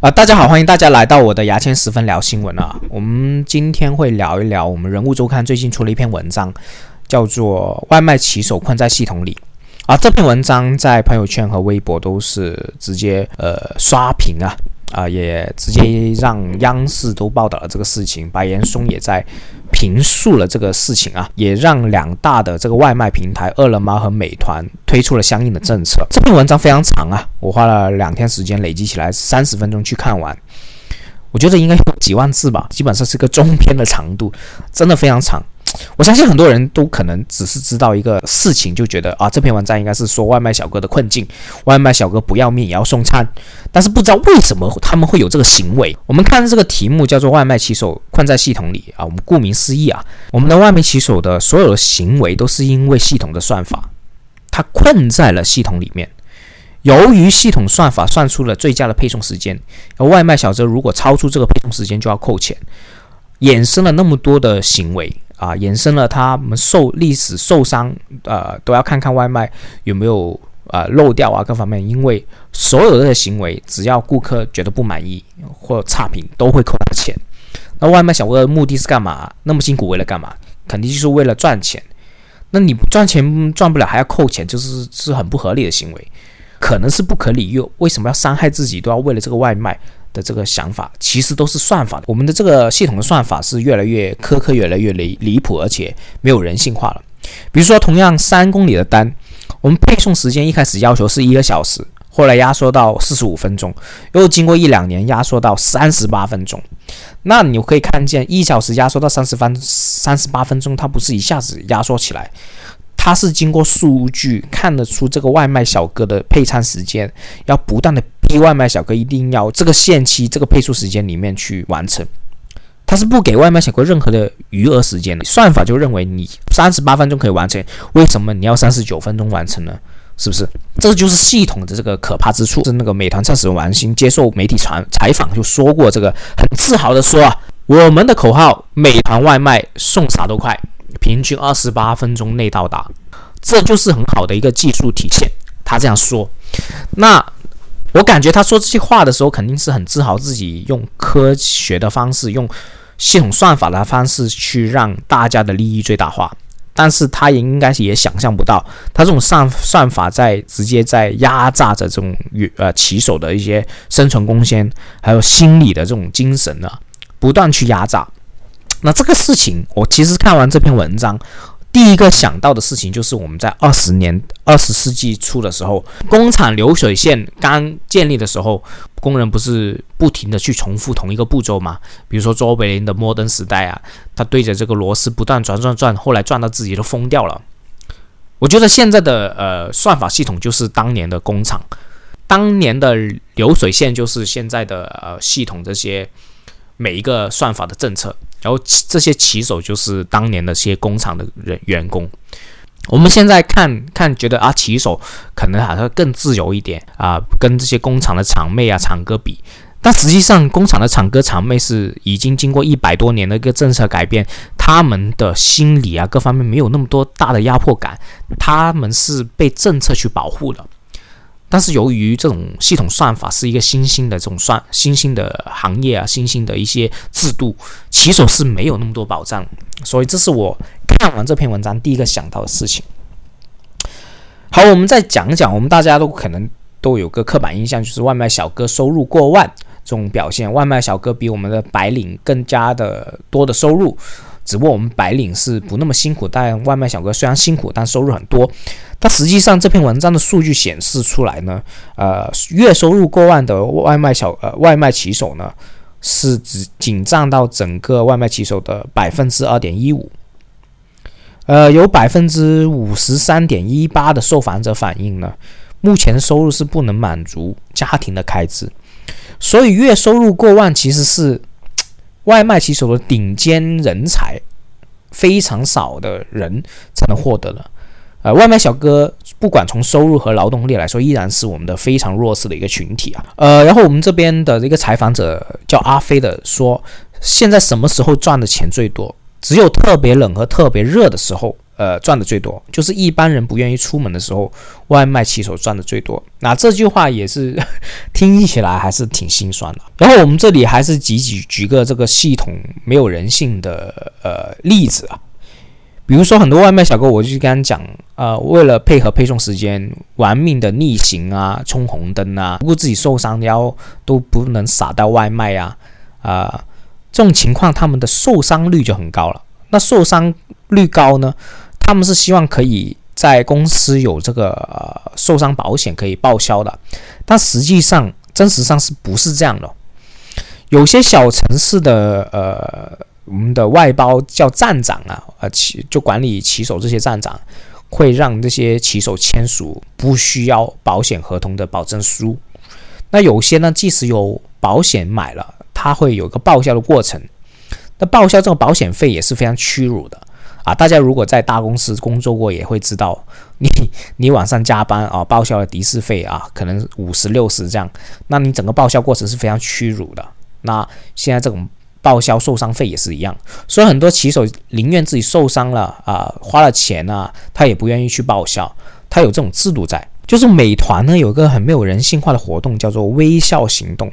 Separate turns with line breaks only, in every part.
啊，大家好，欢迎大家来到我的牙签十分聊新闻啊。我们今天会聊一聊我们人物周刊最近出了一篇文章，叫做《外卖骑手困在系统里》啊。这篇文章在朋友圈和微博都是直接呃刷屏啊。啊，也直接让央视都报道了这个事情，白岩松也在评述了这个事情啊，也让两大的这个外卖平台饿了么和美团推出了相应的政策。这篇文章非常长啊，我花了两天时间累积起来三十分钟去看完，我觉得应该有几万字吧，基本上是个中篇的长度，真的非常长。我相信很多人都可能只是知道一个事情，就觉得啊，这篇文章应该是说外卖小哥的困境，外卖小哥不要命也要送餐，但是不知道为什么他们会有这个行为。我们看这个题目叫做“外卖骑手困在系统里”啊，我们顾名思义啊，我们的外卖骑手的所有的行为都是因为系统的算法，他困在了系统里面。由于系统算法算出了最佳的配送时间，而外卖小哥如果超出这个配送时间就要扣钱，衍生了那么多的行为。啊，延伸了他们受历史受伤，呃，都要看看外卖有没有呃漏掉啊，各方面，因为所有的行为，只要顾客觉得不满意或差评，都会扣他钱。那外卖小哥的目的是干嘛？那么辛苦为了干嘛？肯定就是为了赚钱。那你赚钱赚不了还要扣钱，就是是很不合理的行为，可能是不可理喻。为什么要伤害自己，都要为了这个外卖？的这个想法其实都是算法，我们的这个系统的算法是越来越苛刻，越来越离离谱，而且没有人性化了。比如说，同样三公里的单，我们配送时间一开始要求是一个小时，后来压缩到四十五分钟，又经过一两年压缩到三十八分钟。那你可以看见，一小时压缩到三十分三十八分钟，它不是一下子压缩起来，它是经过数据看得出这个外卖小哥的配餐时间要不断的。逼外卖小哥一定要这个限期、这个配速时间里面去完成，他是不给外卖小哥任何的余额时间的。算法就认为你三十八分钟可以完成，为什么你要三十九分钟完成呢？是不是？这就是系统的这个可怕之处。是那个美团创始人王兴接受媒体传采访就说过，这个很自豪的说啊，我们的口号美团外卖送啥都快，平均二十八分钟内到达，这就是很好的一个技术体现。他这样说，那。我感觉他说这些话的时候，肯定是很自豪自己用科学的方式，用系统算法的方式去让大家的利益最大化。但是他也应该是也想象不到，他这种算算法在直接在压榨着这种呃骑手的一些生存空间，还有心理的这种精神呢，不断去压榨。那这个事情，我其实看完这篇文章。第一个想到的事情就是我们在二十年、二十世纪初的时候，工厂流水线刚建立的时候，工人不是不停的去重复同一个步骤吗？比如说卓别林的摩登时代啊，他对着这个螺丝不断转转转，后来转到自己都疯掉了。我觉得现在的呃算法系统就是当年的工厂，当年的流水线就是现在的呃系统这些每一个算法的政策。然后这些骑手就是当年的些工厂的人员工。我们现在看看，觉得啊，骑手可能好像更自由一点啊，跟这些工厂的厂妹啊、厂哥比。但实际上，工厂的厂哥、厂妹是已经经过一百多年的一个政策改变，他们的心理啊各方面没有那么多大的压迫感，他们是被政策去保护的。但是由于这种系统算法是一个新兴的这种算新兴的行业啊，新兴的一些制度，骑手是没有那么多保障，所以这是我看完这篇文章第一个想到的事情。好，我们再讲讲，我们大家都可能都有个刻板印象，就是外卖小哥收入过万这种表现，外卖小哥比我们的白领更加的多的收入。只不过我们白领是不那么辛苦，但外卖小哥虽然辛苦，但收入很多。但实际上这篇文章的数据显示出来呢，呃，月收入过万的外卖小呃外卖骑手呢，是只仅占到整个外卖骑手的百分之二点一五。呃，有百分之五十三点一八的受访者反映呢，目前收入是不能满足家庭的开支，所以月收入过万其实是。外卖骑手的顶尖人才，非常少的人才能获得的。呃，外卖小哥不管从收入和劳动力来说，依然是我们的非常弱势的一个群体啊。呃，然后我们这边的一个采访者叫阿飞的说，现在什么时候赚的钱最多？只有特别冷和特别热的时候，呃赚的最多，就是一般人不愿意出门的时候，外卖骑手赚的最多。那这句话也是 听起来还是挺心酸的。然后我们这里还是举举举个这个系统没有人性的呃例子啊。比如说很多外卖小哥，我就跟他讲，呃，为了配合配送时间，玩命的逆行啊，冲红灯啊，不顾自己受伤腰都不能撒到外卖啊，啊，这种情况他们的受伤率就很高了。那受伤率高呢，他们是希望可以在公司有这个呃受伤保险可以报销的，但实际上真实上是不是这样的？有些小城市的呃。我们的外包叫站长啊，呃，骑就管理骑手这些站长，会让这些骑手签署不需要保险合同的保证书。那有些呢，即使有保险买了，他会有个报销的过程。那报销这个保险费也是非常屈辱的啊！大家如果在大公司工作过，也会知道，你 你晚上加班啊，报销的的士费啊，可能五十六十这样，那你整个报销过程是非常屈辱的。那现在这种。报销受伤费也是一样，所以很多骑手宁愿自己受伤了啊，花了钱啊，他也不愿意去报销。他有这种制度在，就是美团呢有个很没有人性化的活动，叫做微笑行动。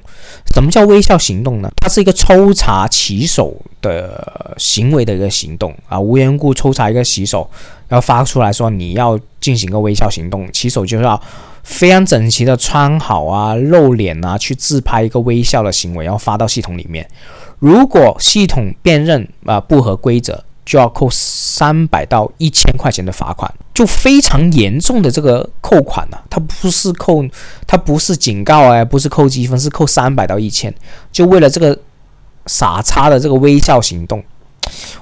什么叫微笑行动呢？它是一个抽查骑手的行为的一个行动啊，无缘故抽查一个骑手，要发出来说你要进行个微笑行动，骑手就要非常整齐的穿好啊，露脸啊，去自拍一个微笑的行为，然后发到系统里面。如果系统辨认啊不合规则，就要扣三百到一千块钱的罚款，就非常严重的这个扣款呐。它不是扣，它不是警告哎，不是扣积分，是扣三百到一千。就为了这个傻叉的这个微笑行动，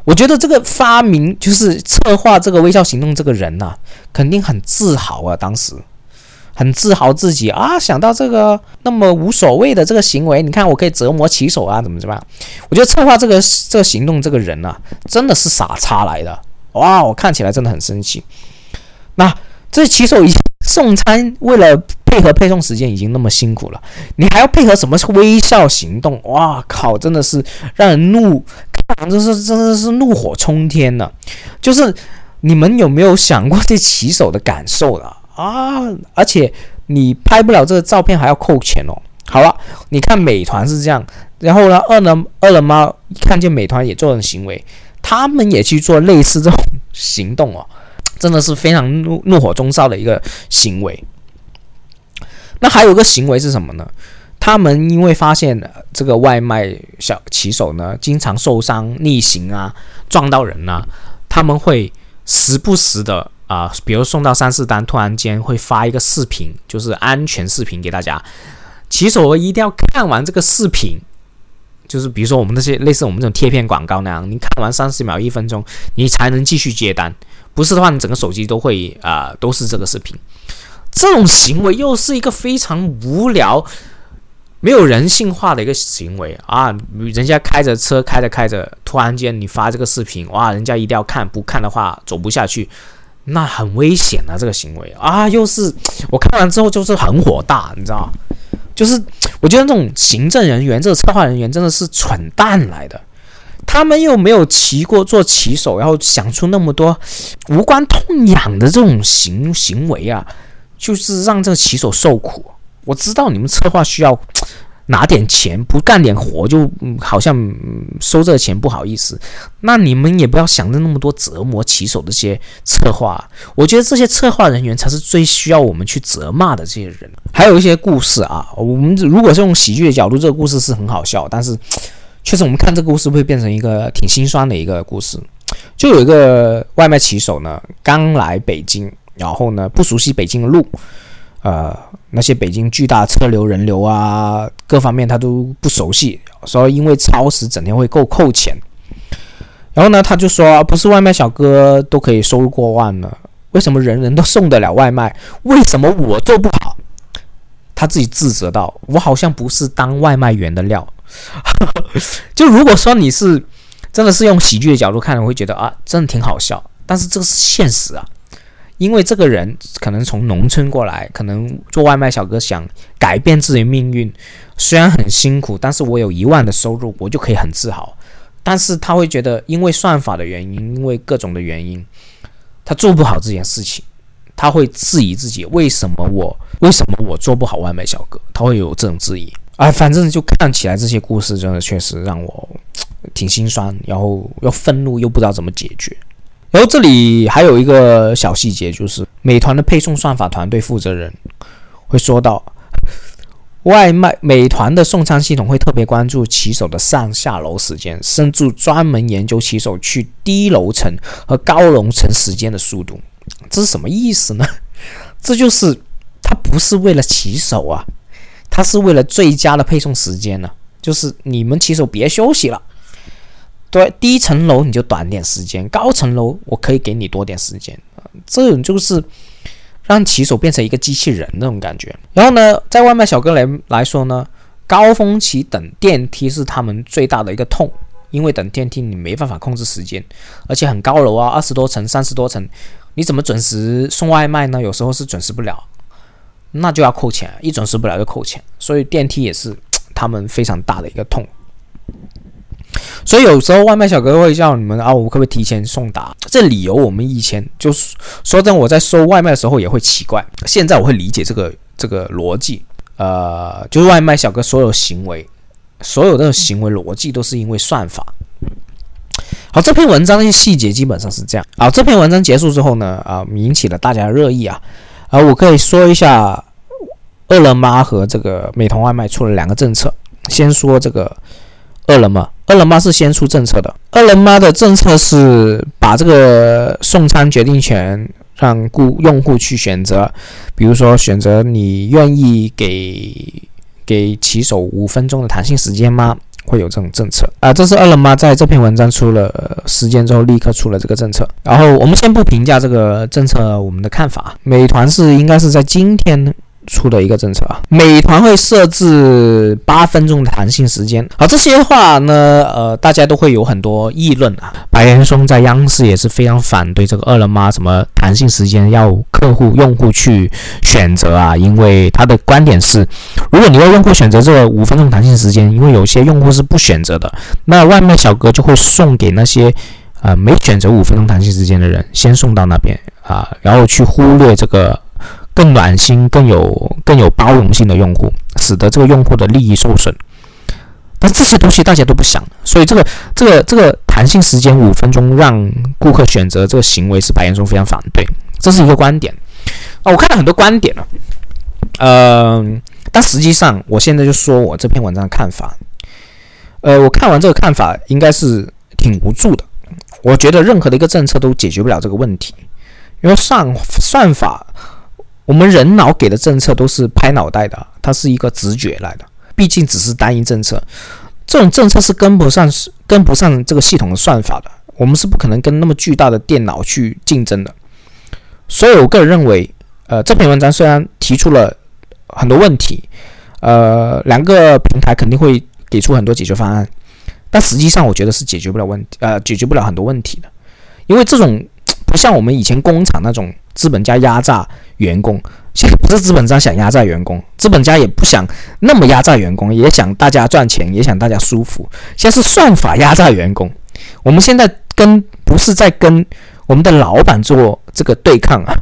我觉得这个发明就是策划这个微笑行动这个人呐，肯定很自豪啊，当时。很自豪自己啊，想到这个那么无所谓的这个行为，你看我可以折磨骑手啊，怎么怎么样？我觉得策划这个这个行动这个人啊，真的是傻叉来的哇！我看起来真的很生气。那这骑手已经送餐，为了配合配送时间已经那么辛苦了，你还要配合什么微笑行动？哇靠，真的是让人怒，看这是真的是怒火冲天呢。就是你们有没有想过这骑手的感受了？啊！啊而且你拍不了这个照片还要扣钱哦。好了，你看美团是这样，然后呢，饿了饿了么看见美团也做了行为，他们也去做类似这种行动哦，真的是非常怒怒火中烧的一个行为。那还有个行为是什么呢？他们因为发现这个外卖小骑手呢，经常受伤、逆行啊、撞到人啊，他们会时不时的。啊，比如送到三四单，突然间会发一个视频，就是安全视频给大家。骑手一定要看完这个视频，就是比如说我们那些类似我们这种贴片广告那样，你看完三十秒、一分钟，你才能继续接单。不是的话，你整个手机都会啊，都是这个视频。这种行为又是一个非常无聊。没有人性化的一个行为啊！人家开着车开着开着，突然间你发这个视频，哇，人家一定要看，不看的话走不下去。那很危险啊！这个行为啊，又是我看完之后就是很火大，你知道就是我觉得这种行政人员、这个策划人员真的是蠢蛋来的。他们又没有骑过做骑手，然后想出那么多无关痛痒的这种行行为啊，就是让这个骑手受苦。我知道你们策划需要。拿点钱不干点活，就好像收这个钱不好意思。那你们也不要想着那么多折磨骑手这些策划。我觉得这些策划人员才是最需要我们去责骂的这些人。还有一些故事啊，我们如果是用喜剧的角度，这个故事是很好笑，但是确实我们看这个故事会变成一个挺心酸的一个故事。就有一个外卖骑手呢，刚来北京，然后呢不熟悉北京的路。呃，那些北京巨大车流人流啊，各方面他都不熟悉，所以因为超时整天会够扣钱。然后呢，他就说，不是外卖小哥都可以收入过万了，为什么人人都送得了外卖？为什么我做不好？他自己自责道：“我好像不是当外卖员的料。”就如果说你是真的是用喜剧的角度看，我会觉得啊，真的挺好笑。但是这个是现实啊。因为这个人可能从农村过来，可能做外卖小哥想改变自己命运，虽然很辛苦，但是我有一万的收入，我就可以很自豪。但是他会觉得，因为算法的原因，因为各种的原因，他做不好这件事情，他会质疑自己为什么我 为什么我做不好外卖小哥，他会有这种质疑。啊，反正就看起来这些故事真的确实让我挺心酸，然后又愤怒又不知道怎么解决。然后这里还有一个小细节，就是美团的配送算法团队负责人会说到，外卖美团的送餐系统会特别关注骑手的上下楼时间，甚至专门研究骑手去低楼层和高楼层时间的速度。这是什么意思呢？这就是他不是为了骑手啊，他是为了最佳的配送时间呢。就是你们骑手别休息了。对，低层楼你就短点时间，高层楼我可以给你多点时间这种就是让骑手变成一个机器人那种感觉。然后呢，在外卖小哥来来说呢，高峰期等电梯是他们最大的一个痛，因为等电梯你没办法控制时间，而且很高楼啊，二十多层、三十多层，你怎么准时送外卖呢？有时候是准时不了，那就要扣钱，一准时不了就扣钱，所以电梯也是他们非常大的一个痛。所以有时候外卖小哥会叫你们啊，我可不可以提前送达？这理由我们以前就是说真，我在收外卖的时候也会奇怪，现在我会理解这个这个逻辑。呃，就是外卖小哥所有行为，所有的行为逻辑都是因为算法。好，这篇文章的细节基本上是这样。啊，这篇文章结束之后呢，啊，引起了大家热议啊。啊，我可以说一下，饿了么和这个美团外卖出了两个政策。先说这个。饿了么，饿了么是先出政策的。饿了么的政策是把这个送餐决定权让顾用户去选择，比如说选择你愿意给给骑手五分钟的弹性时间吗？会有这种政策啊。这是饿了么在这篇文章出了时间之后立刻出了这个政策。然后我们先不评价这个政策，我们的看法，美团是应该是在今天。出的一个政策啊，美团会设置八分钟的弹性时间。好，这些话呢，呃，大家都会有很多议论啊。白岩松在央视也是非常反对这个饿了么什么弹性时间要客户用户去选择啊，因为他的观点是，如果你要用户选择这个五分钟弹性时间，因为有些用户是不选择的，那外卖小哥就会送给那些呃没选择五分钟弹性时间的人，先送到那边啊，然后去忽略这个。更暖心、更有更有包容性的用户，使得这个用户的利益受损。但这些东西大家都不想，所以这个这个这个弹性时间五分钟让顾客选择这个行为是白岩松非常反对，这是一个观点啊。我看到很多观点了，嗯，但实际上我现在就说我这篇文章的看法。呃，我看完这个看法应该是挺无助的。我觉得任何的一个政策都解决不了这个问题，因为算算法。我们人脑给的政策都是拍脑袋的，它是一个直觉来的。毕竟只是单一政策，这种政策是跟不上，跟不上这个系统的算法的。我们是不可能跟那么巨大的电脑去竞争的。所以我个人认为，呃，这篇文章虽然提出了很多问题，呃，两个平台肯定会给出很多解决方案，但实际上我觉得是解决不了问题，呃，解决不了很多问题的，因为这种不像我们以前工厂那种。资本家压榨员工，现在不是资本家想压榨员工，资本家也不想那么压榨员工，也想大家赚钱，也想大家舒服。现在是算法压榨员工，我们现在跟不是在跟我们的老板做这个对抗啊，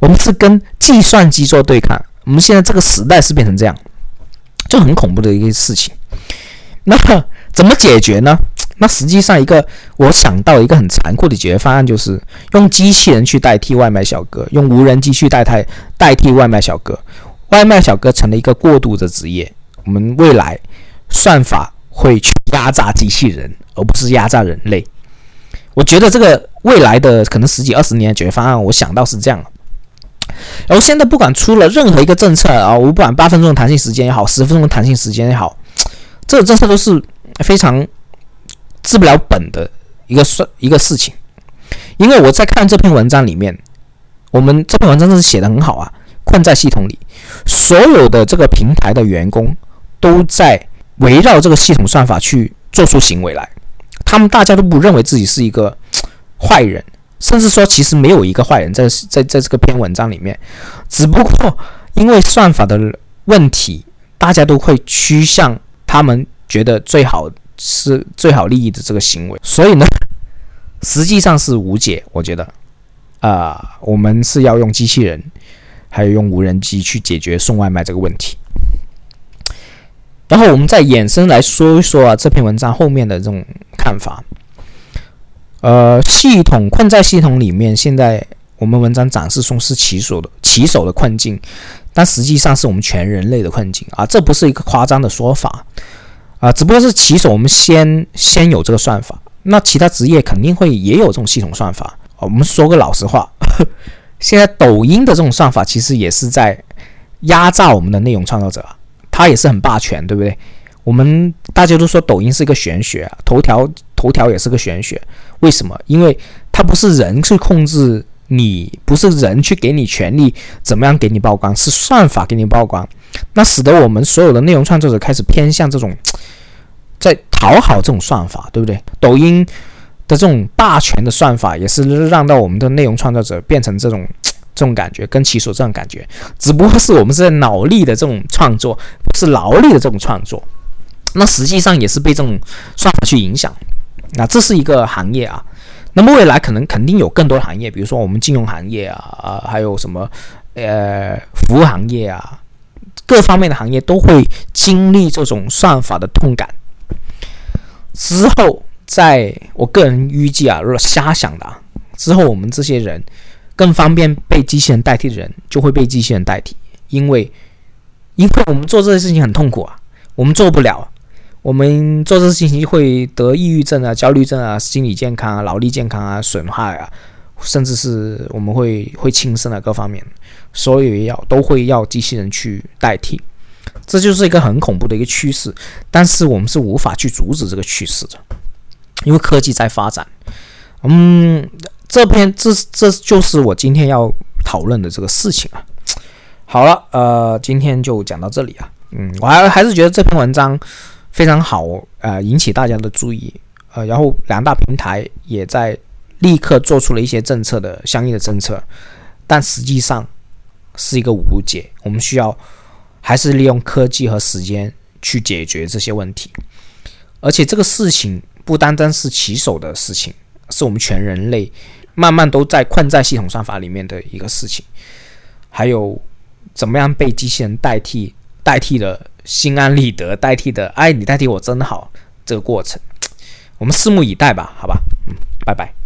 我们是跟计算机做对抗。我们现在这个时代是变成这样，就很恐怖的一个事情。那怎么解决呢？那实际上，一个我想到一个很残酷的解决方案，就是用机器人去代替外卖小哥，用无人机去代替代替外卖小哥，外卖小哥成了一个过渡的职业。我们未来算法会去压榨机器人，而不是压榨人类。我觉得这个未来的可能十几二十年解决方案，我想到是这样。然后现在不管出了任何一个政策啊，我不管八分钟的弹性时间也好，十分钟的弹性时间也好，这个政策都是非常。治不了本的一个事一个事情，因为我在看这篇文章里面，我们这篇文章真是写的很好啊。困在系统里，所有的这个平台的员工都在围绕这个系统算法去做出行为来，他们大家都不认为自己是一个坏人，甚至说其实没有一个坏人在在在这个篇文章里面，只不过因为算法的问题，大家都会趋向他们觉得最好。是最好利益的这个行为，所以呢，实际上是无解。我觉得，啊，我们是要用机器人，还有用无人机去解决送外卖这个问题。然后我们再衍生来说一说啊，这篇文章后面的这种看法。呃，系统困在系统里面，现在我们文章展示中是骑手的骑手的困境，但实际上是我们全人类的困境啊，这不是一个夸张的说法啊，只不过是骑手我们先先有这个算法，那其他职业肯定会也有这种系统算法。我们说个老实话，现在抖音的这种算法其实也是在压榨我们的内容创造者。它也是很霸权，对不对？我们大家都说抖音是一个玄学，头条头条也是个玄学。为什么？因为它不是人去控制你，不是人去给你权利，怎么样给你曝光，是算法给你曝光。那使得我们所有的内容创作者开始偏向这种，在讨好这种算法，对不对？抖音的这种霸权的算法，也是让到我们的内容创作者变成这种。这种感觉跟其所这种感觉，只不过是我们是在脑力的这种创作，是劳力的这种创作。那实际上也是被这种算法去影响。那这是一个行业啊。那么未来可能肯定有更多行业，比如说我们金融行业啊，啊，还有什么呃服务行业啊，各方面的行业都会经历这种算法的痛感。之后，在我个人预计啊，如果瞎想的，之后我们这些人。更方便被机器人代替的人，就会被机器人代替，因为，因为我们做这些事情很痛苦啊，我们做不了，我们做这些事情会得抑郁症啊、焦虑症啊、心理健康啊、劳力健康啊损害啊，甚至是我们会会轻生啊各方面，所有也要都会要机器人去代替，这就是一个很恐怖的一个趋势，但是我们是无法去阻止这个趋势的，因为科技在发展，嗯。这篇这这就是我今天要讨论的这个事情啊。好了，呃，今天就讲到这里啊。嗯，我还还是觉得这篇文章非常好，呃，引起大家的注意。呃，然后两大平台也在立刻做出了一些政策的相应的政策，但实际上是一个无解。我们需要还是利用科技和时间去解决这些问题。而且这个事情不单单是骑手的事情，是我们全人类。慢慢都在困在系统算法里面的一个事情，还有怎么样被机器人代替，代替的心安理得，代替的哎，你代替我真好这个过程，我们拭目以待吧，好吧，嗯，拜拜。